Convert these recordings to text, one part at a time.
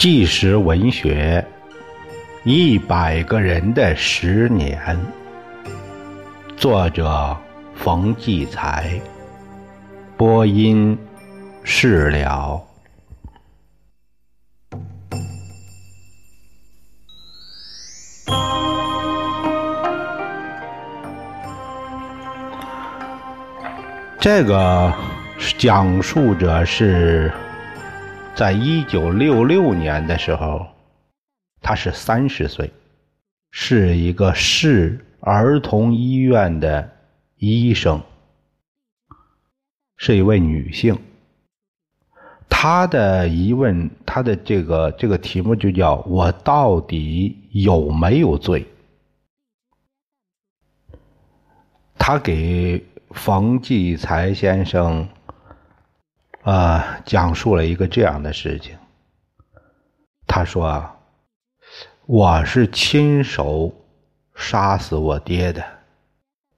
纪实文学《一百个人的十年》，作者冯骥才，播音释了。这个讲述者是。在一九六六年的时候，他是三十岁，是一个市儿童医院的医生，是一位女性。她的疑问，她的这个这个题目就叫“我到底有没有罪”。他给冯骥才先生。啊，讲述了一个这样的事情。他说：“我是亲手杀死我爹的，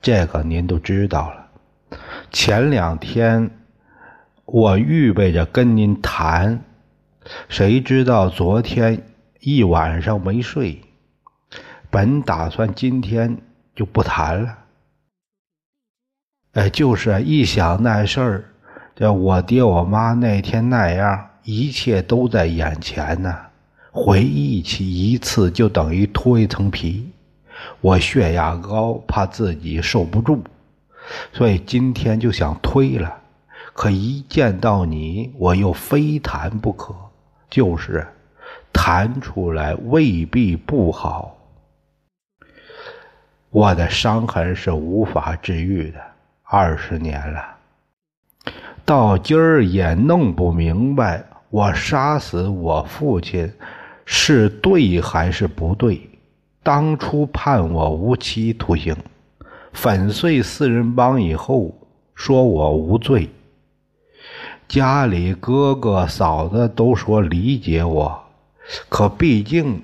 这个您都知道了。前两天我预备着跟您谈，谁知道昨天一晚上没睡，本打算今天就不谈了。哎，就是一想那事儿。”这我爹我妈那天那样，一切都在眼前呢。回忆起一次，就等于脱一层皮。我血压高，怕自己受不住，所以今天就想推了。可一见到你，我又非谈不可。就是谈出来未必不好。我的伤痕是无法治愈的，二十年了。到今儿也弄不明白，我杀死我父亲是对还是不对？当初判我无期徒刑，粉碎四人帮以后，说我无罪。家里哥哥嫂子都说理解我，可毕竟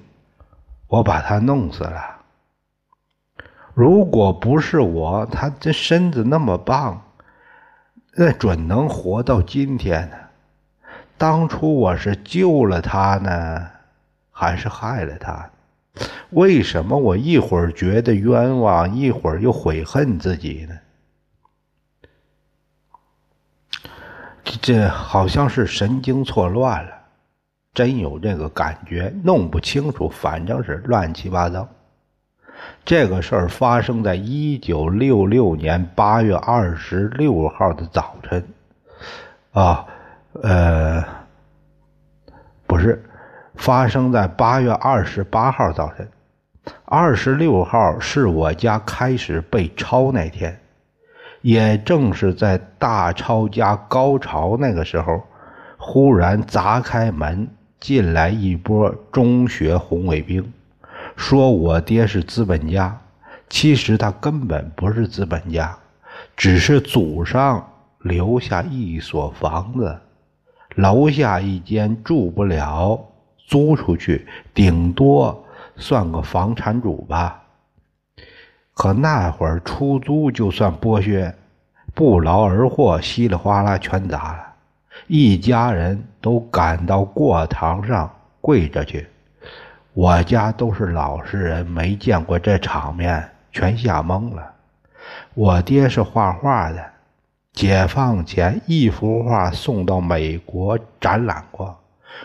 我把他弄死了。如果不是我，他这身子那么棒。那准能活到今天呢？当初我是救了他呢，还是害了他？为什么我一会儿觉得冤枉，一会儿又悔恨自己呢？这这好像是神经错乱了，真有这个感觉，弄不清楚，反正是乱七八糟。这个事儿发生在一九六六年八月二十六号的早晨，啊，呃，不是，发生在八月二十八号早晨。二十六号是我家开始被抄那天，也正是在大抄家高潮那个时候，忽然砸开门进来一波中学红卫兵。说我爹是资本家，其实他根本不是资本家，只是祖上留下一所房子，楼下一间住不了，租出去，顶多算个房产主吧。可那会儿出租就算剥削，不劳而获，稀里哗啦全砸了，一家人都赶到过堂上跪着去。我家都是老实人，没见过这场面，全吓懵了。我爹是画画的，解放前一幅画送到美国展览过，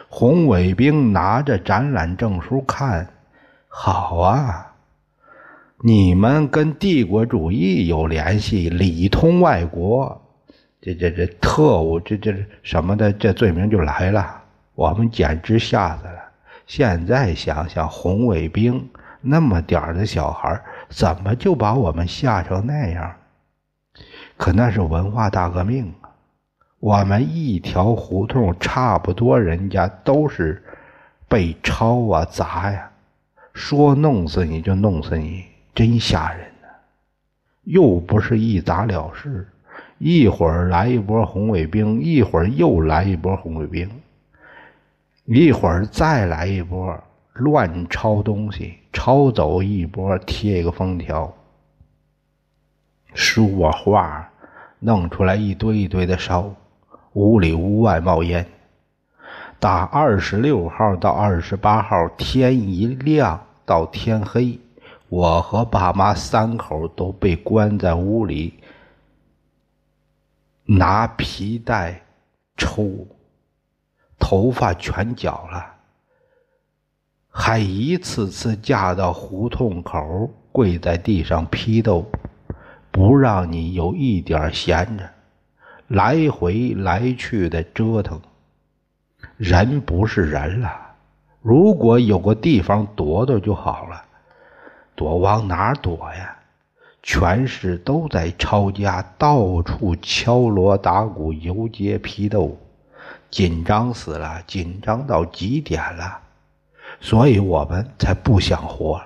红卫兵拿着展览证书看，好啊，你们跟帝国主义有联系，里通外国，这这这特务，这这什么的，这罪名就来了，我们简直吓死了。现在想想，红卫兵那么点儿的小孩，怎么就把我们吓成那样？可那是文化大革命啊！我们一条胡同差不多，人家都是被抄啊砸呀，说弄死你就弄死你，真吓人呐！又不是一砸了事，一会儿来一波红卫兵，一会儿又来一波红卫兵。一会儿再来一波乱抄东西，抄走一波贴一个封条，书啊画弄出来一堆一堆的烧，屋里屋外冒烟。打二十六号到二十八号，天一亮到天黑，我和爸妈三口都被关在屋里，拿皮带抽，头发全绞了，还一次次架到胡同口，跪在地上批斗，不让你有一点闲着，来回来去的折腾。人不是人了，如果有个地方躲躲就好了，躲往哪躲呀？全市都在抄家，到处敲锣打鼓、游街批斗，紧张死了，紧张到极点了，所以我们才不想活。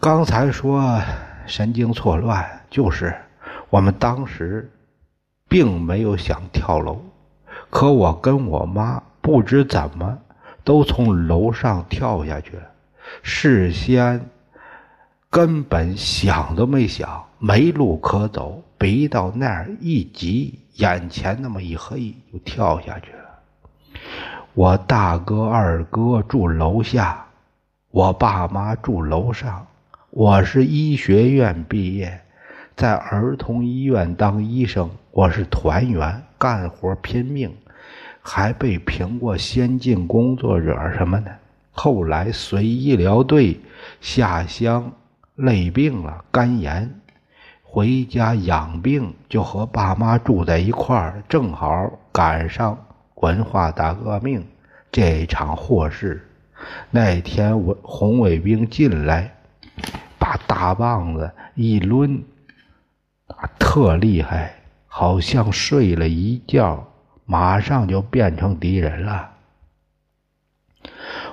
刚才说神经错乱，就是我们当时并没有想跳楼。可我跟我妈不知怎么都从楼上跳下去了，事先根本想都没想，没路可走，逼到那儿一急，眼前那么一黑，就跳下去了。我大哥、二哥住楼下，我爸妈住楼上。我是医学院毕业，在儿童医院当医生，我是团员。干活拼命，还被评过先进工作者什么的。后来随医疗队下乡，累病了，肝炎，回家养病，就和爸妈住在一块儿。正好赶上文化大革命这场祸事。那天我红卫兵进来，把大棒子一抡，特厉害。好像睡了一觉，马上就变成敌人了。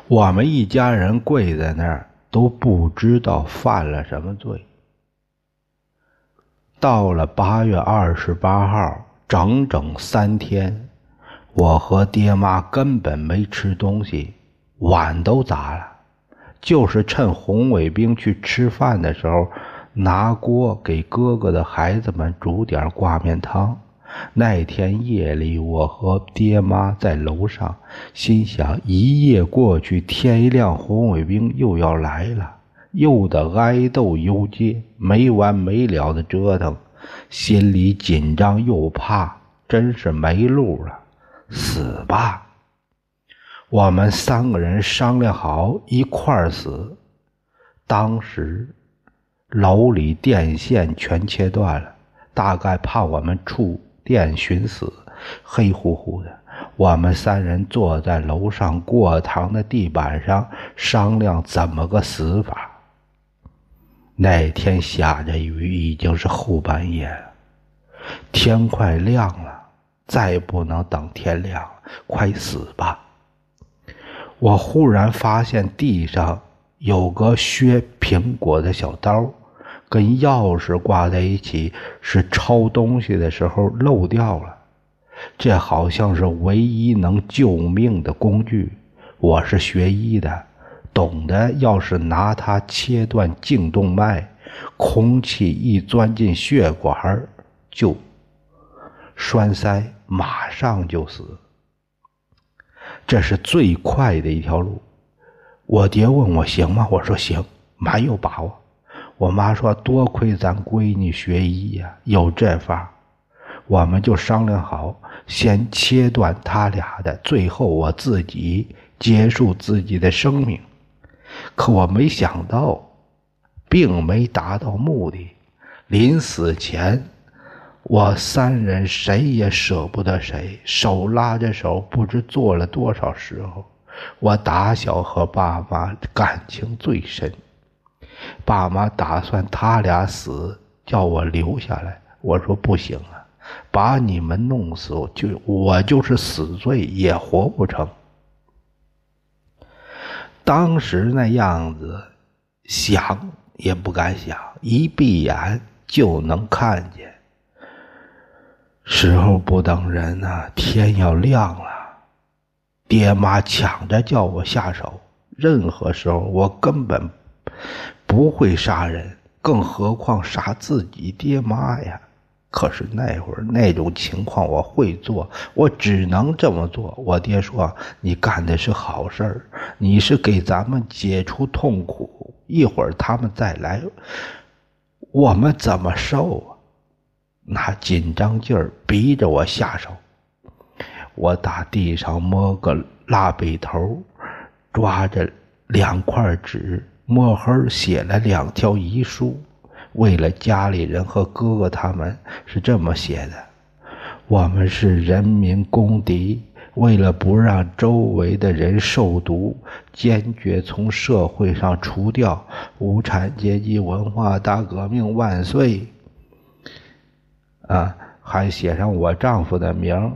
我们一家人跪在那儿，都不知道犯了什么罪。到了八月二十八号，整整三天，我和爹妈根本没吃东西，碗都砸了，就是趁红卫兵去吃饭的时候。拿锅给哥哥的孩子们煮点挂面汤。那天夜里，我和爹妈在楼上，心想：一夜过去，天一亮，红卫兵又要来了，又得挨斗游街，没完没了的折腾，心里紧张又怕，真是没路了，死吧！我们三个人商量好一块儿死。当时。楼里电线全切断了，大概怕我们触电寻死。黑乎乎的，我们三人坐在楼上过堂的地板上商量怎么个死法。那天下着雨，已经是后半夜了，天快亮了，再不能等天亮，快死吧！我忽然发现地上有个削苹果的小刀。跟钥匙挂在一起，是抄东西的时候漏掉了。这好像是唯一能救命的工具。我是学医的，懂得，要是拿它切断颈动脉，空气一钻进血管就栓塞，马上就死。这是最快的一条路。我爹问我行吗？我说行，蛮有把握。我妈说：“多亏咱闺女学医呀，有这法我们就商量好，先切断他俩的，最后我自己结束自己的生命。可我没想到，并没达到目的。临死前，我三人谁也舍不得谁，手拉着手，不知做了多少时候。我打小和爸妈感情最深。”爸妈打算他俩死，叫我留下来。我说不行啊，把你们弄死，就我就是死罪也活不成。当时那样子，想也不敢想，一闭眼就能看见。时候不等人呐，天要亮了，爹妈抢着叫我下手。任何时候，我根本。不会杀人，更何况杀自己爹妈呀！可是那会儿那种情况我会做，我只能这么做。我爹说：“你干的是好事儿，你是给咱们解除痛苦。一会儿他们再来，我们怎么受啊？”那紧张劲儿逼着我下手。我打地上摸个蜡笔头，抓着两块纸，墨黑写了两条遗书。为了家里人和哥哥，他们是这么写的：我们是人民公敌，为了不让周围的人受毒，坚决从社会上除掉无产阶级文化大革命万岁！啊，还写上我丈夫的名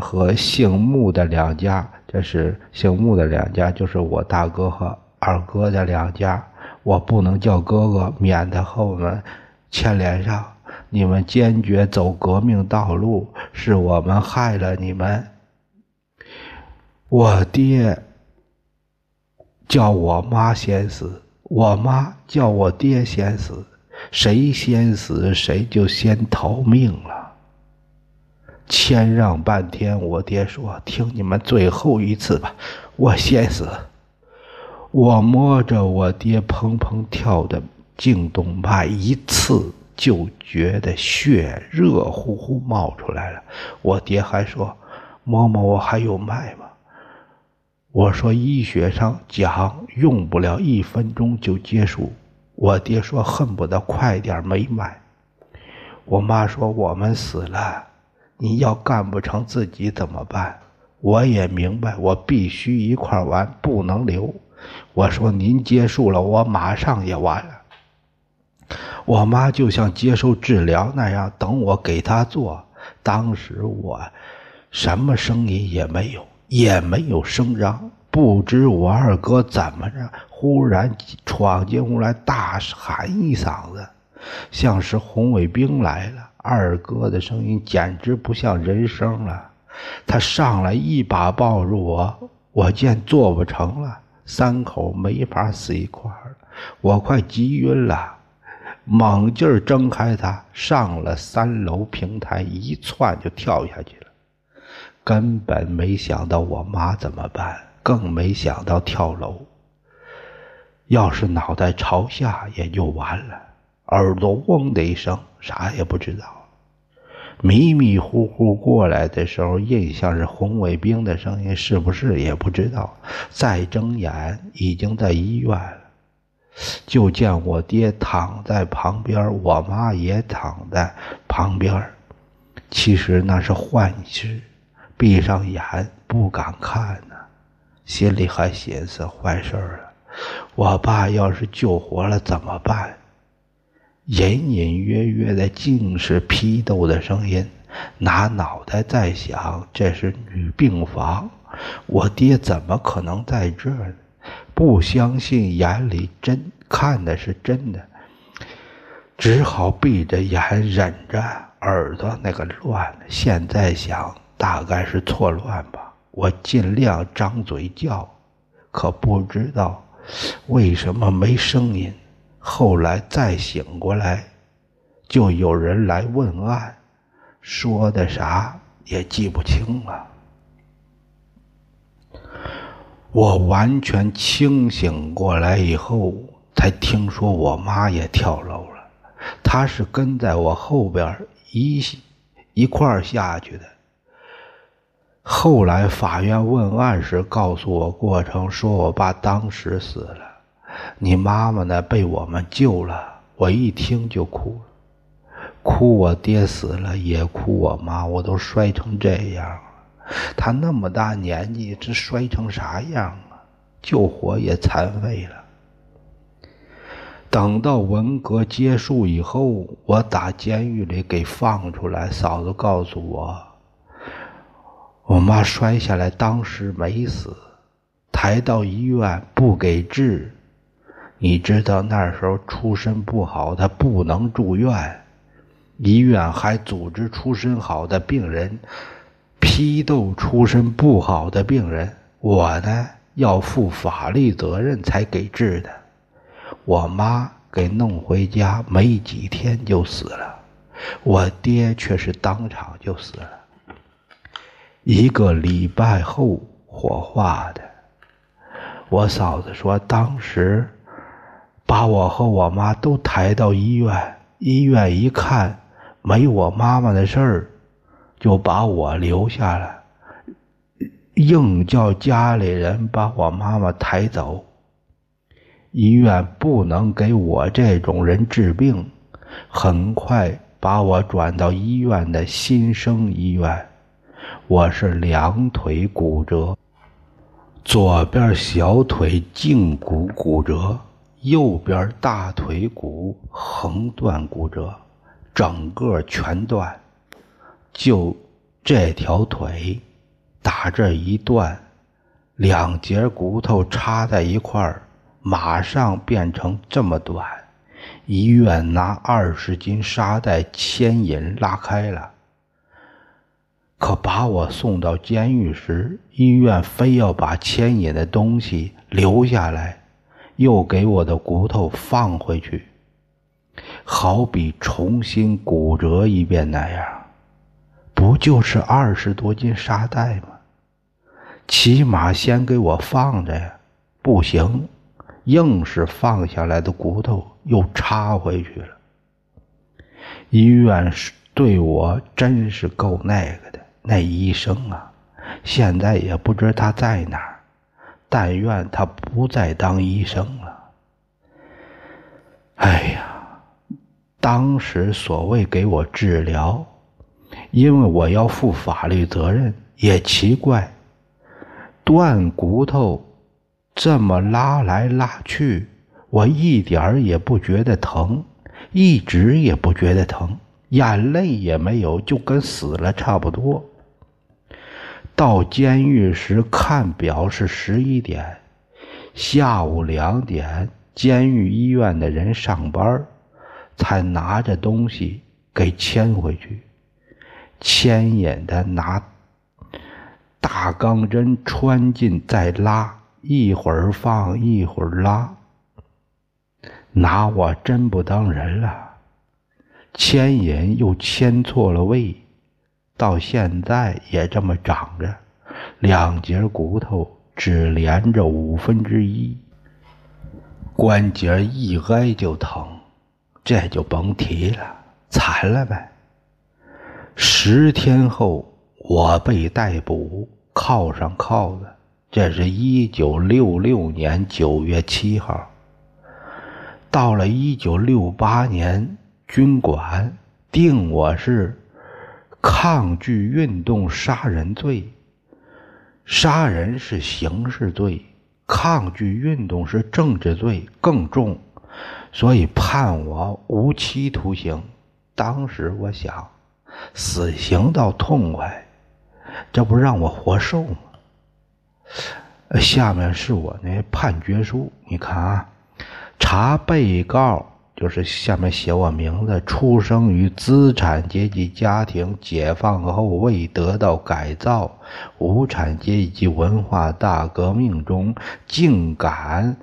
和姓穆的两家，这是姓穆的两家，就是我大哥和二哥的两家。我不能叫哥哥，免得和我们牵连上。你们坚决走革命道路，是我们害了你们。我爹叫我妈先死，我妈叫我爹先死，谁先死谁就先逃命了。谦让半天，我爹说：“听你们最后一次吧，我先死。”我摸着我爹砰砰跳的颈动脉，一刺就觉得血热乎乎冒出来了。我爹还说：“摸摸我还有脉吗？”我说：“医学上讲，用不了一分钟就结束。”我爹说：“恨不得快点没脉。”我妈说：“我们死了，你要干不成自己怎么办？”我也明白，我必须一块完，不能留。我说：“您结束了，我马上也完了。”我妈就像接受治疗那样等我给她做。当时我什么声音也没有，也没有声张。不知我二哥怎么着，忽然闯进屋来，大喊一嗓子，像是红卫兵来了。二哥的声音简直不像人声了。他上来一把抱住我，我见做不成了。三口没法死一块儿，我快急晕了，猛劲儿睁开他，上了三楼平台，一窜就跳下去了。根本没想到我妈怎么办，更没想到跳楼。要是脑袋朝下也就完了，耳朵嗡的一声，啥也不知道。迷迷糊糊过来的时候，印象是红卫兵的声音，是不是也不知道。再睁眼，已经在医院了。就见我爹躺在旁边，我妈也躺在旁边。其实那是幻视，闭上眼不敢看呢，心里还寻思坏事了。我爸要是救活了怎么办？隐隐约约的，竟是批斗的声音。拿脑袋在想，这是女病房，我爹怎么可能在这儿呢？不相信眼里真看的是真的，只好闭着眼忍着，耳朵那个乱。现在想，大概是错乱吧。我尽量张嘴叫，可不知道为什么没声音。后来再醒过来，就有人来问案，说的啥也记不清了。我完全清醒过来以后，才听说我妈也跳楼了。她是跟在我后边一一块儿下去的。后来法院问案时告诉我过程，说我爸当时死了。你妈妈呢？被我们救了。我一听就哭了，哭我爹死了，也哭我妈。我都摔成这样了，他那么大年纪，这摔成啥样啊？救活也残废了。等到文革结束以后，我打监狱里给放出来，嫂子告诉我，我妈摔下来，当时没死，抬到医院不给治。你知道那时候出身不好，他不能住院，医院还组织出身好的病人批斗出身不好的病人。我呢要负法律责任才给治的。我妈给弄回家没几天就死了，我爹却是当场就死了，一个礼拜后火化的。我嫂子说，当时把我和我妈都抬到医院，医院一看没我妈妈的事儿，就把我留下了，硬叫家里人把我妈妈抬走。医院不能给我这种人治病，很快把我转到医院的新生医院。我是两腿骨折，左边小腿胫骨骨折，右边大腿骨横断骨折，整个全断。就这条腿，打这一断，两节骨头插在一块儿。马上变成这么短，医院拿二十斤沙袋牵引拉开了。可把我送到监狱时，医院非要把牵引的东西留下来，又给我的骨头放回去，好比重新骨折一遍那样。不就是二十多斤沙袋吗？起码先给我放着呀！不行。硬是放下来的骨头又插回去了。医院是对我真是够那个的，那医生啊，现在也不知他在哪儿。但愿他不再当医生了。哎呀，当时所谓给我治疗，因为我要负法律责任，也奇怪，断骨头。这么拉来拉去，我一点儿也不觉得疼，一直也不觉得疼，眼泪也没有，就跟死了差不多。到监狱时看表是十一点，下午两点，监狱医院的人上班，才拿着东西给牵回去。牵引的拿大钢针穿进再拉。一会儿放一会儿拉，拿我真不当人了。牵引又牵错了位，到现在也这么长着，两节骨头只连着五分之一，关节一挨就疼，这就甭提了，惨了呗。十天后，我被逮捕，铐上铐子。这是一九六六年九月七号。到了一九六八年，军管定我是抗拒运动杀人罪。杀人是刑事罪，抗拒运动是政治罪，更重，所以判我无期徒刑。当时我想，死刑倒痛快，这不让我活受吗？下面是我那判决书，你看啊，查被告就是下面写我名字，出生于资产阶级家庭，解放后未得到改造，无产阶级文化大革命中竟敢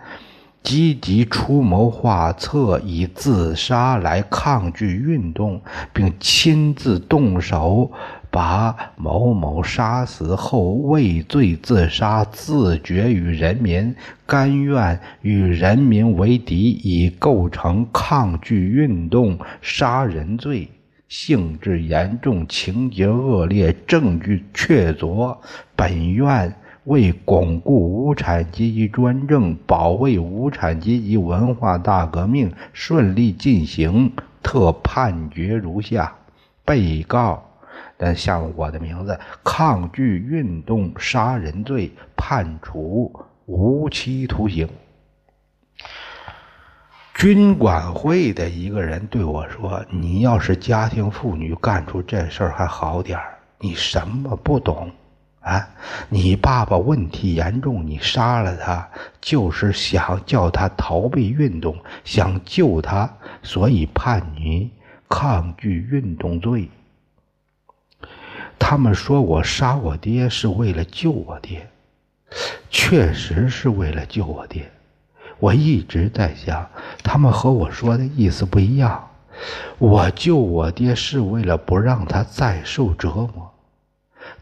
积极出谋划策，以自杀来抗拒运动，并亲自动手。把某某杀死后畏罪自杀，自绝与人民，甘愿与人民为敌，已构成抗拒运动杀人罪，性质严重，情节恶劣，证据确凿。本院为巩固无产阶级专政，保卫无产阶级文化大革命顺利进行，特判决如下：被告。但像我的名字，抗拒运动杀人罪，判处无期徒刑。军管会的一个人对我说：“你要是家庭妇女，干出这事儿还好点儿。你什么不懂啊？你爸爸问题严重，你杀了他，就是想叫他逃避运动，想救他，所以判你抗拒运动罪。”他们说我杀我爹是为了救我爹，确实是为了救我爹。我一直在想，他们和我说的意思不一样。我救我爹是为了不让他再受折磨。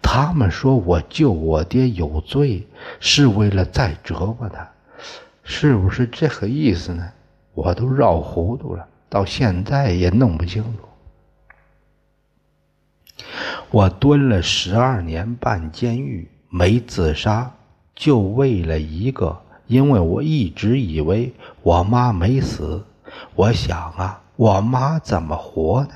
他们说我救我爹有罪，是为了再折磨他，是不是这个意思呢？我都绕糊涂了，到现在也弄不清楚。我蹲了十二年半监狱，没自杀，就为了一个，因为我一直以为我妈没死。我想啊，我妈怎么活的？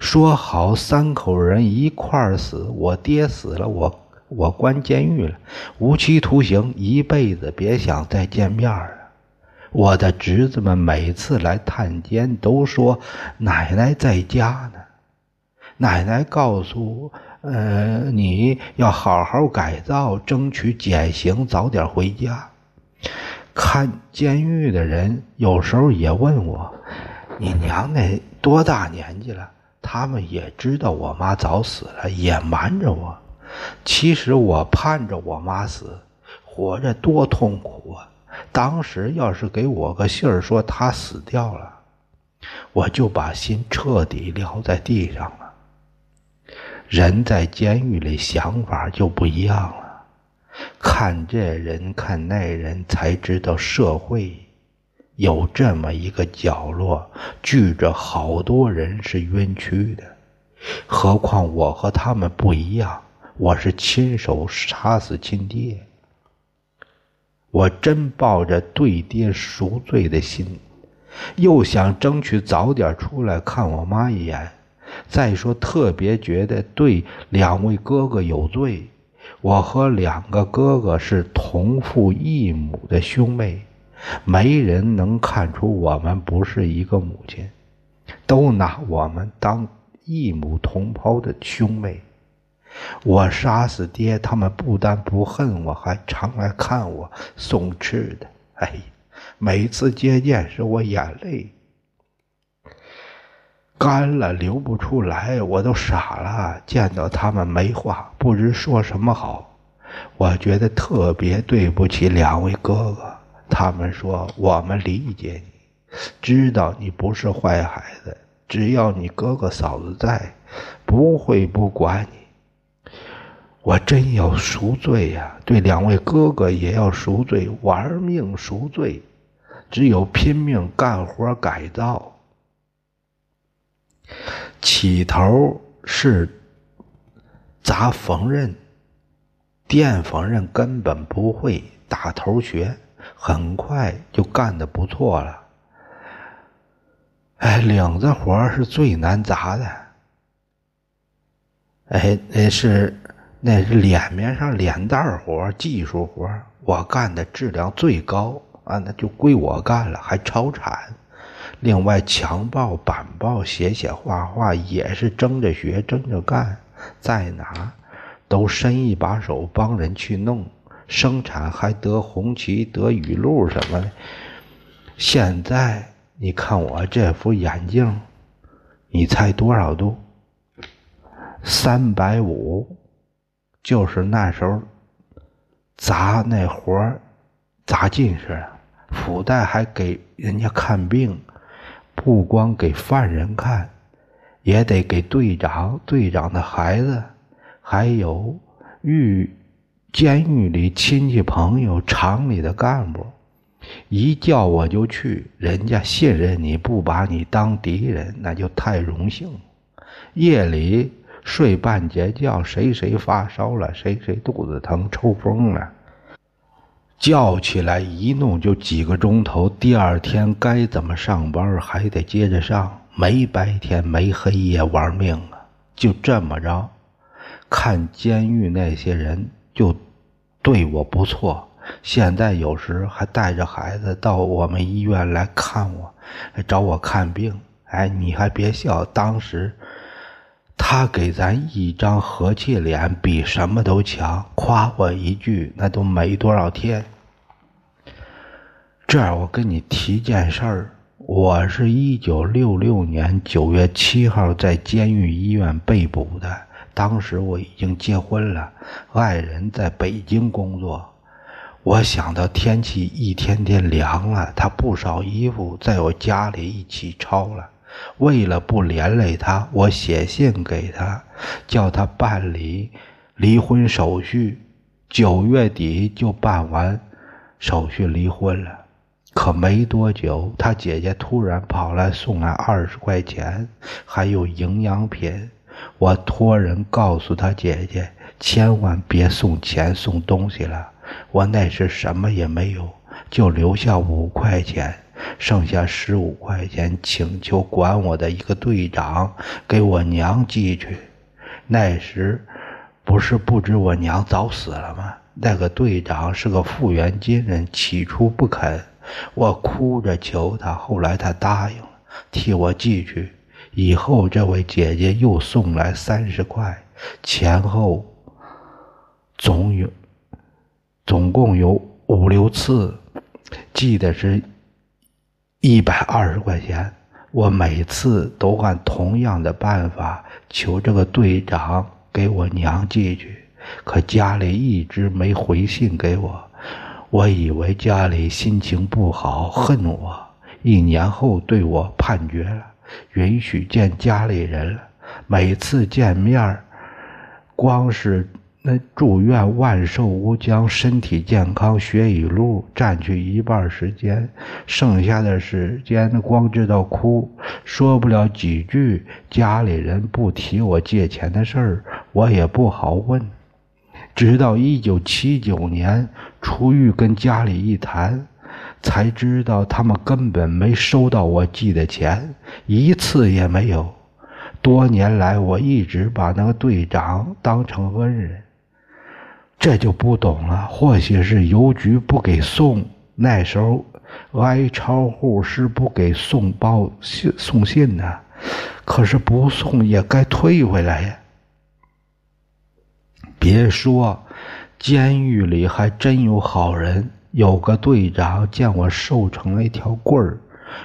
说好三口人一块儿死，我爹死了，我我关监狱了，无期徒刑，一辈子别想再见面了。我的侄子们每次来探监，都说奶奶在家呢。奶奶告诉，呃，你要好好改造，争取减刑，早点回家。看监狱的人有时候也问我，你娘那多大年纪了？他们也知道我妈早死了，也瞒着我。其实我盼着我妈死，活着多痛苦啊！当时要是给我个信儿说她死掉了，我就把心彻底撂在地上了。人在监狱里想法就不一样了，看这人看那人，才知道社会。有这么一个角落，聚着好多人是冤屈的。何况我和他们不一样，我是亲手杀死亲爹。我真抱着对爹赎罪的心，又想争取早点出来看我妈一眼。再说，特别觉得对两位哥哥有罪。我和两个哥哥是同父异母的兄妹。没人能看出我们不是一个母亲，都拿我们当异母同胞的兄妹。我杀死爹，他们不但不恨我，还常来看我送吃的。哎，每次接见时，我眼泪干了，流不出来，我都傻了。见到他们没话，不知说什么好。我觉得特别对不起两位哥哥。他们说：“我们理解你，知道你不是坏孩子，只要你哥哥嫂子在，不会不管你。”我真要赎罪呀！对两位哥哥也要赎罪，玩命赎罪。只有拼命干活改造。起头是砸缝纫，电缝纫根本不会，打头学。很快就干的不错了。哎，领子活是最难砸的。哎，那是那是脸面上脸蛋活，技术活，我干的质量最高啊，那就归我干了，还超产。另外，墙报、板报、写写画画也是争着学，争着干，在哪都伸一把手帮人去弄。生产还得红旗得雨露什么的。现在你看我这副眼镜，你猜多少度？三百五，就是那时候砸那活砸近视了。附带还给人家看病，不光给犯人看，也得给队长、队长的孩子，还有狱。监狱里亲戚朋友、厂里的干部，一叫我就去。人家信任你，不把你当敌人，那就太荣幸。夜里睡半截觉，谁谁发烧了，谁谁肚子疼、抽风了，叫起来一弄就几个钟头。第二天该怎么上班，还得接着上，没白天没黑夜玩命啊！就这么着，看监狱那些人。就对我不错，现在有时还带着孩子到我们医院来看我，找我看病。哎，你还别笑，当时他给咱一张和气脸，比什么都强，夸我一句，那都没多少天。这儿我跟你提件事儿，我是一九六六年九月七号在监狱医院被捕的。当时我已经结婚了，爱人在北京工作。我想到天气一天天凉了，他不少衣服在我家里一起抄了，为了不连累他，我写信给他，叫他办理离婚手续。九月底就办完手续离婚了。可没多久，他姐姐突然跑来送来二十块钱，还有营养品。我托人告诉他姐姐，千万别送钱送东西了。我那时什么也没有，就留下五块钱。剩下十五块钱，请求管我的一个队长给我娘寄去。那时不是不知我娘早死了吗？那个队长是个复员军人，起初不肯，我哭着求他，后来他答应了，替我寄去。以后这位姐姐又送来三十块，前后总有总共有五六次，寄的是。一百二十块钱，我每次都按同样的办法求这个队长给我娘寄去，可家里一直没回信给我。我以为家里心情不好，恨我。一年后对我判决了，允许见家里人了。每次见面光是。那祝愿万寿无疆，身体健康，学语录占去一半时间，剩下的时间光知道哭，说不了几句。家里人不提我借钱的事儿，我也不好问。直到一九七九年出狱，跟家里一谈，才知道他们根本没收到我寄的钱，一次也没有。多年来，我一直把那个队长当成恩人。这就不懂了，或许是邮局不给送，那时候挨抄户是不给送报信送信的，可是不送也该退回来呀。别说，监狱里还真有好人，有个队长见我瘦成了一条棍儿，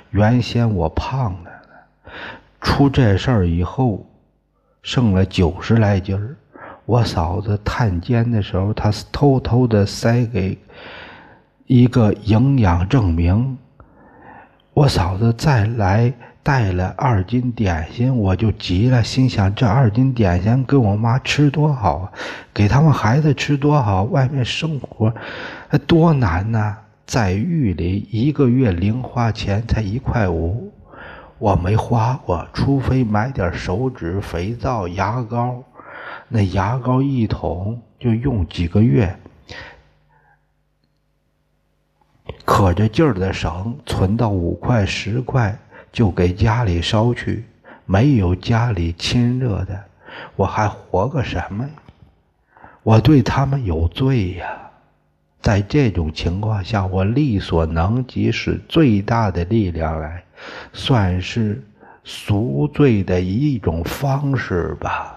原先我胖的，出这事儿以后，剩了九十来斤儿。我嫂子探监的时候，他偷偷的塞给一个营养证明。我嫂子再来带了二斤点心，我就急了，心想这二斤点心给我妈吃多好啊，给他们孩子吃多好，外面生活多难呐，在狱里一个月零花钱才一块五，我没花过，除非买点手纸、肥皂、牙膏。那牙膏一桶就用几个月，可着劲儿的省，存到五块十块就给家里烧去。没有家里亲热的，我还活个什么呀？我对他们有罪呀！在这种情况下，我力所能及，使最大的力量来，算是赎罪的一种方式吧。